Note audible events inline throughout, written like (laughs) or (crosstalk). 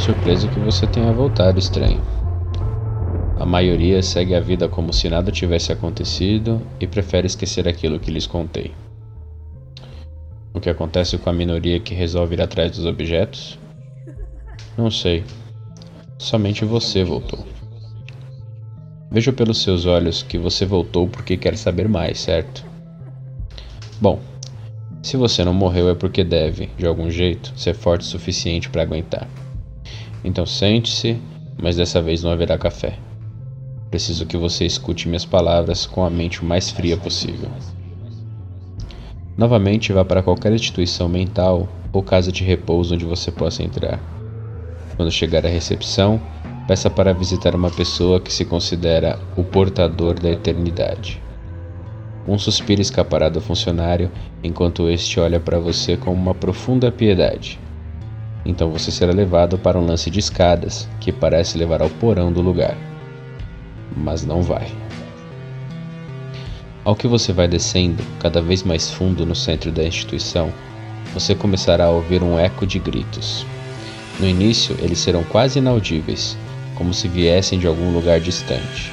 surpreso que você tenha voltado, estranho. A maioria segue a vida como se nada tivesse acontecido e prefere esquecer aquilo que lhes contei. O que acontece com a minoria que resolve ir atrás dos objetos? Não sei. Somente você voltou. Vejo pelos seus olhos que você voltou porque quer saber mais, certo? Bom, se você não morreu é porque deve, de algum jeito, ser forte o suficiente para aguentar. Então sente-se, mas dessa vez não haverá café. Preciso que você escute minhas palavras com a mente o mais fria possível. Novamente, vá para qualquer instituição mental ou casa de repouso onde você possa entrar. Quando chegar à recepção, peça para visitar uma pessoa que se considera o portador da eternidade. Um suspiro escapará do funcionário enquanto este olha para você com uma profunda piedade. Então você será levado para um lance de escadas que parece levar ao porão do lugar mas não vai. Ao que você vai descendo cada vez mais fundo no centro da instituição, você começará a ouvir um eco de gritos. No início, eles serão quase inaudíveis, como se viessem de algum lugar distante.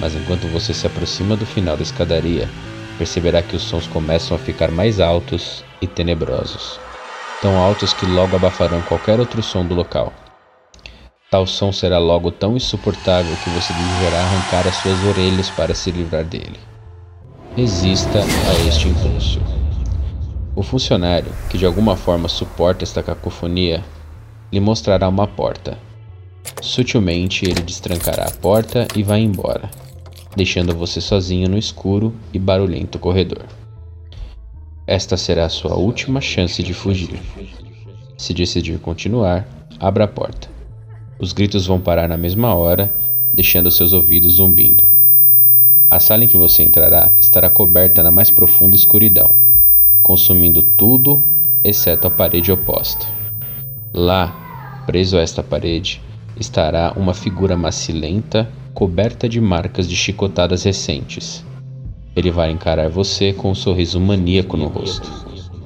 Mas enquanto você se aproxima do final da escadaria, perceberá que os sons começam a ficar mais altos e tenebrosos, tão altos que logo abafarão qualquer outro som do local. Tal som será logo tão insuportável que você desejará arrancar as suas orelhas para se livrar dele. Resista a este impulso. O funcionário, que de alguma forma suporta esta cacofonia, lhe mostrará uma porta. Sutilmente ele destrancará a porta e vai embora, deixando você sozinho no escuro e barulhento corredor. Esta será a sua última chance de fugir. Se decidir continuar, abra a porta. Os gritos vão parar na mesma hora, deixando seus ouvidos zumbindo. A sala em que você entrará estará coberta na mais profunda escuridão, consumindo tudo exceto a parede oposta. Lá, preso a esta parede, estará uma figura macilenta coberta de marcas de chicotadas recentes. Ele vai encarar você com um sorriso maníaco no rosto,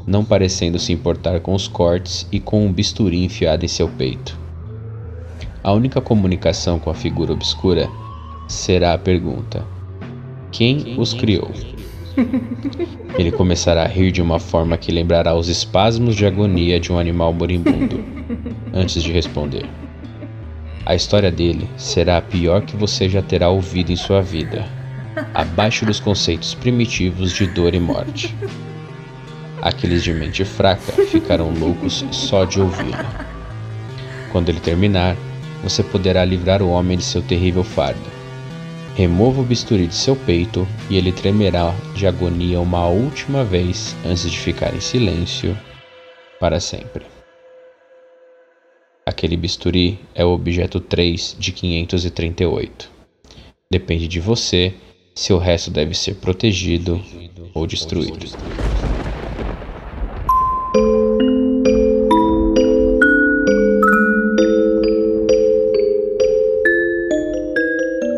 não parecendo se importar com os cortes e com um bisturi enfiado em seu peito. A única comunicação com a figura obscura será a pergunta: Quem os criou? (laughs) Ele começará a rir de uma forma que lembrará os espasmos de agonia de um animal moribundo, antes de responder. A história dele será a pior que você já terá ouvido em sua vida, abaixo dos conceitos primitivos de dor e morte. Aqueles de mente fraca ficarão loucos só de ouvi-lo. Quando ele terminar, você poderá livrar o homem de seu terrível fardo. Remova o bisturi de seu peito e ele tremerá de agonia uma última vez antes de ficar em silêncio para sempre. Aquele bisturi é o objeto 3 de 538. Depende de você se o resto deve ser protegido ou destruído.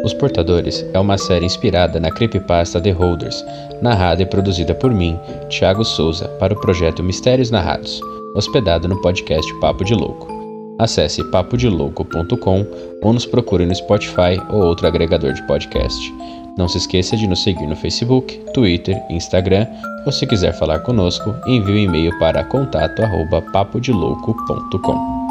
Os Portadores é uma série inspirada na creepypasta The Holders, narrada e produzida por mim, Thiago Souza, para o projeto Mistérios Narrados, hospedado no podcast Papo de Louco. Acesse papodelouco.com ou nos procure no Spotify ou outro agregador de podcast. Não se esqueça de nos seguir no Facebook, Twitter, Instagram ou se quiser falar conosco, envie um e-mail para contato@papodelouco.com.